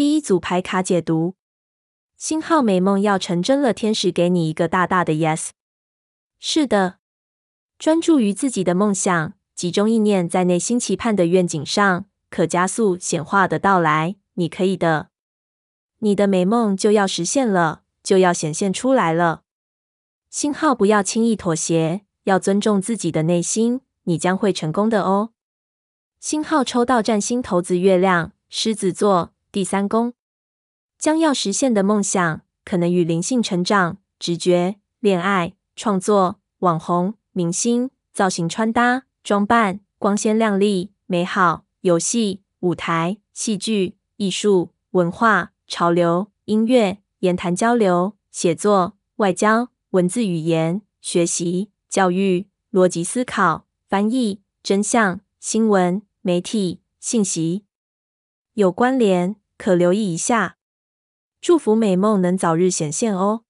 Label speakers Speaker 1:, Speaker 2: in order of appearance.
Speaker 1: 第一组牌卡解读：星号美梦要成真了，天使给你一个大大的 yes。是的，专注于自己的梦想，集中意念在内心期盼的愿景上，可加速显化的到来。你可以的，你的美梦就要实现了，就要显现出来了。星号不要轻易妥协，要尊重自己的内心，你将会成功的哦。星号抽到占星骰子月亮，狮子座。第三宫将要实现的梦想，可能与灵性成长、直觉、恋爱、创作、网红、明星、造型、穿搭、装扮、光鲜亮丽、美好、游戏、舞台、戏剧、艺术、文化、潮流、音乐、言谈交流、写作、外交、文字语言、学习、教育、逻辑思考、翻译、真相、新闻、媒体、信息有关联。可留意一下，祝福美梦能早日显现哦。